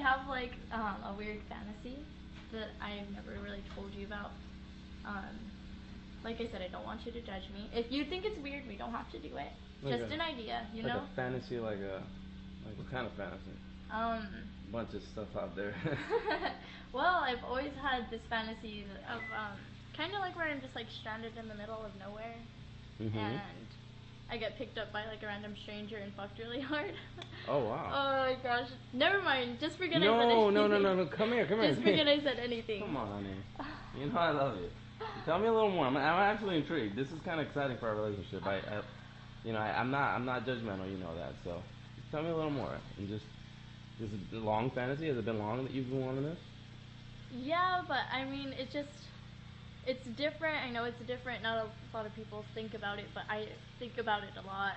have like um, a weird fantasy that I've never really told you about. Um, like I said, I don't want you to judge me. If you think it's weird, we don't have to do it. Like Just a- an idea, you like know. a fantasy, like a like what kind of fantasy? Um, Bunch of stuff out there. well, I've always had this fantasy of um, kind of like where I'm just like stranded in the middle of nowhere, hmm and I get picked up by like a random stranger and fucked really hard. Oh wow. oh my gosh! Never mind. Just forget I said no, anything. no, no, no, no. Come here, come here. Just forget I said anything. Come on, honey. You know I love you. Tell me a little more. I'm, I'm actually intrigued. This is kind of exciting for our relationship. I, I you know, I, I'm not, I'm not judgmental. You know that. So, just tell me a little more. And just, this is a long fantasy. Has it been long that you've been wanting this? Yeah, but I mean, it just it's different. I know it's different. Not a lot of people think about it, but I think about it a lot.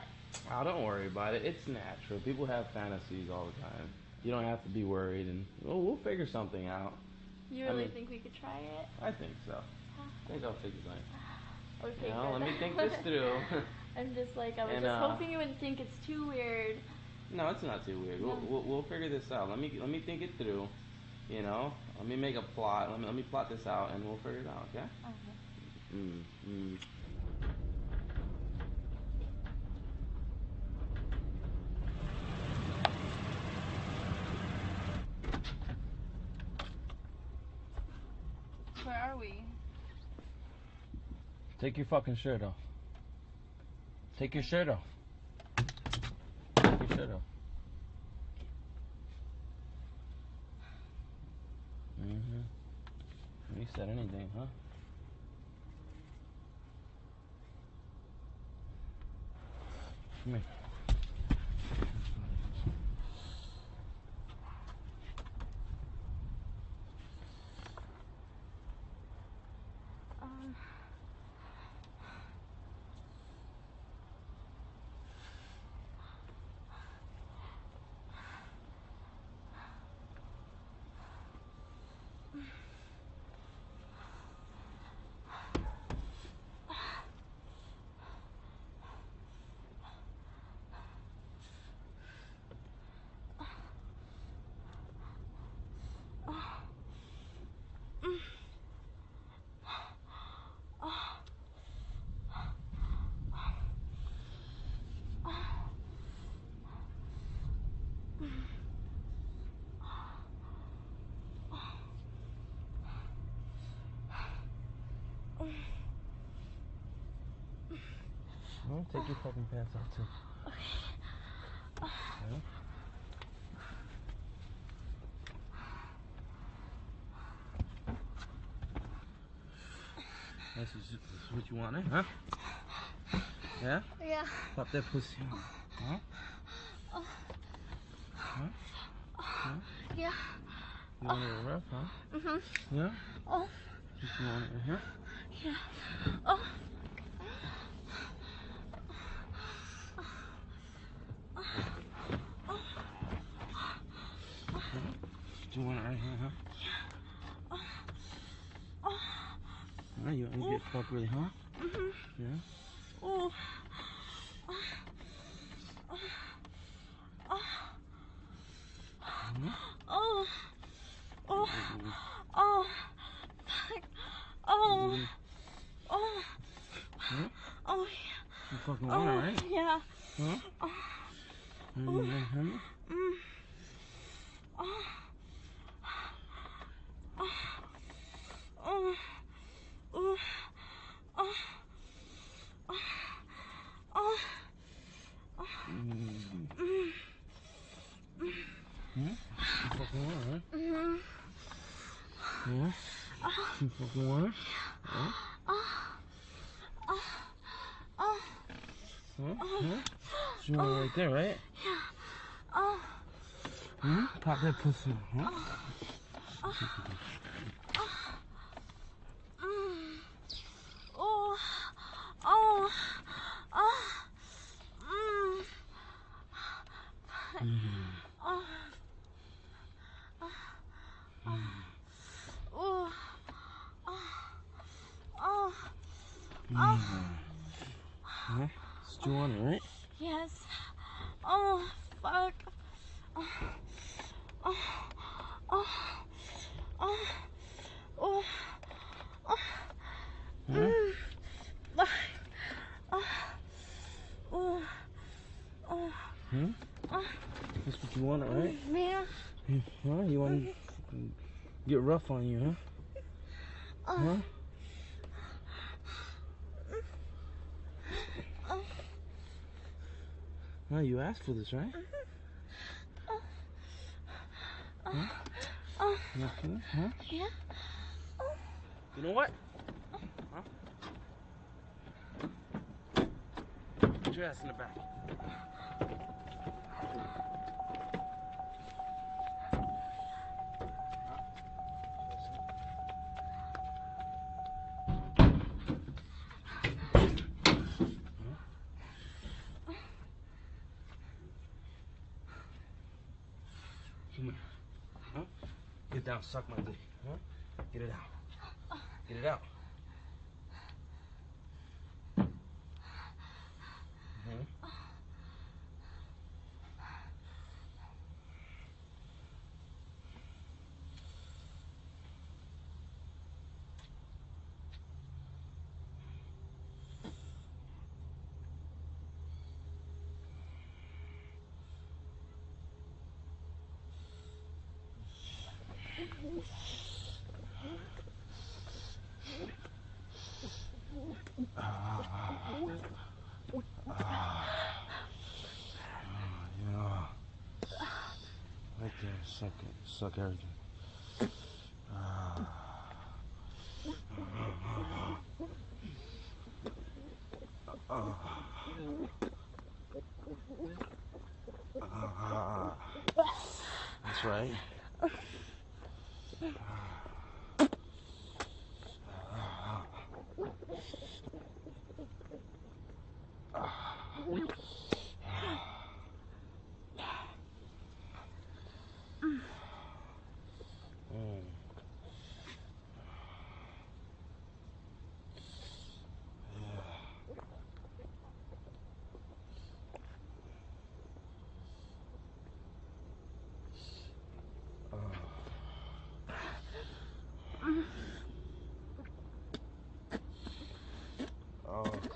Oh, don't worry about it. It's natural. People have fantasies all the time. You don't have to be worried, and we'll, we'll figure something out. You I really mean- think we could try it? I think so. I think I'll figure something. Okay, You know, good. let me think this through. I'm just like I was And, just uh, hoping you wouldn't think it's too weird. No, it's not too weird. We'll, we'll, we'll figure this out. Let me let me think it through. You know, let me make a plot. Let me let me plot this out, and we'll figure it out. Okay? Okay. Mm, mm. Where are we? Take your fucking shirt off. Take your shirt off. Take your shirt off. Mm-hmm. You said anything, huh? Come here. Um. Well, take your fucking pants off too. Yeah? This is, this is what you want, eh? Huh? Yeah? Yeah. Pop that pussy on. Huh? Huh? Huh? Yeah. You want it rough, huh? Mhm. Yeah? Oh. Just you want it here? Yeah. Oh. Do you want it right here, huh? Huh? You, you get fucked really, huh? Yeah? Oh. Hmm? Oh. Oh. Oh. Fuck. Oh. Oh. Huh? Oh. You fucking Oh. it, right? Yeah. Huh? Oh. You want it, huh? Mm. Oh. Oh. Oh. Oh. Oh. Oh. Oh. Mm. Mm. Hmm? You fucking want it, right? Mm. Yeah? Oh. You fucking want it? Huh? Oh. Oh. Oh. Huh? Oh. Huh? You right there, right? Yeah. Oh. Hmm? Pop that pussy, huh? Huh? It's Joanna, right? Yes. Oh, fuck. Oh, oh, oh, oh, oh, oh. Huh? Mm. Fuck. Oh, oh, oh. Hmm? Oh. That's what you want, right? Mm, yeah. Well, you want to mm. get rough on you, huh? Uh. Huh? Huh? You asked for this, right? Huh? You asked for huh? Yeah. You know what? Huh? Put your ass in the back. Get down, suck my dick. Huh? Get it out. Get it out. Mhm. Yeah. Right there, suck suck everything. That's right.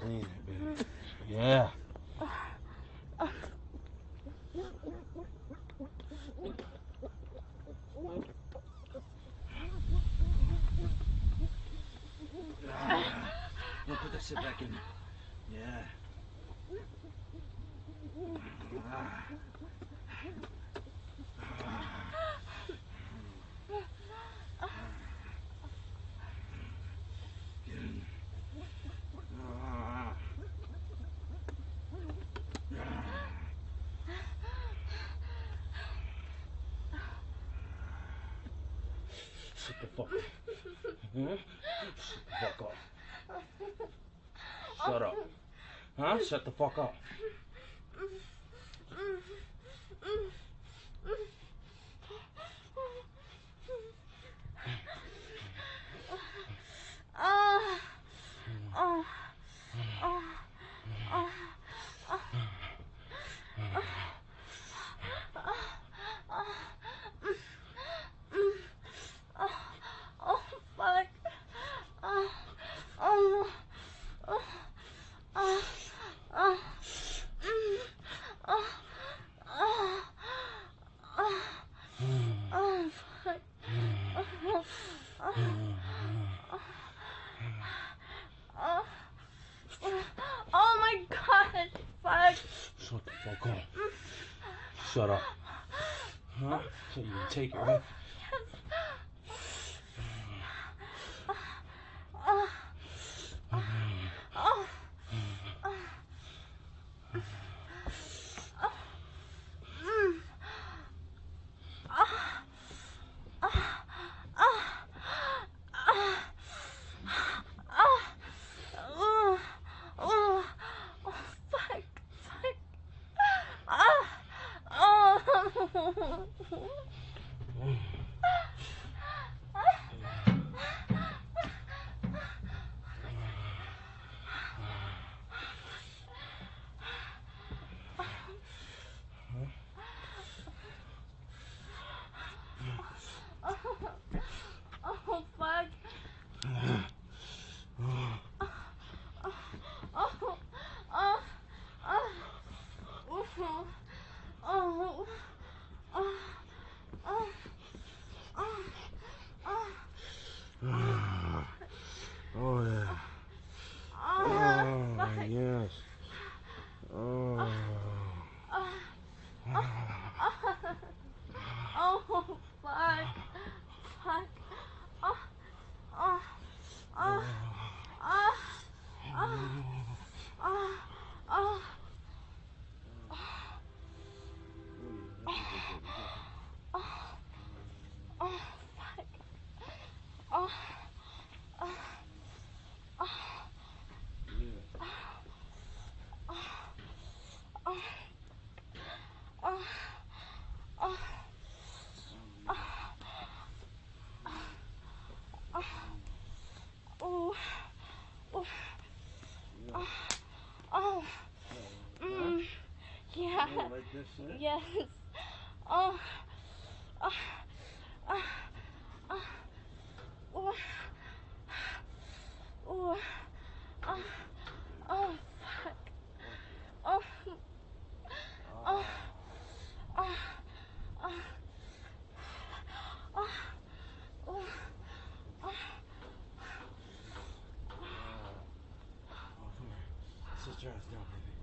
Clean it. Yeah, put that shit back in. Yeah. Ah. Get in. Ah. Shut the fuck up. Huh? Shut the fuck up. Shut up. Huh? Shut the fuck up. Oh. Oh. Oh. Oh. Oh, fuck. Oh, oh, oh, oh, oh, mm, oh, oh, oh, oh, fuck. Oh, oh, oh, oh, my god, fuck. Shut the fuck up. Shut up. Huh? So you take it, right? Fuck. Fuck. Oh, oh, oh, oh, oh, oh, oh. Oh, this, huh? yes, oh, oh, oh, oh, oh, oh, oh, oh, fuck, oh, oh, oh, oh, oh, oh, oh. Oh, come here. Sit your ass down, baby.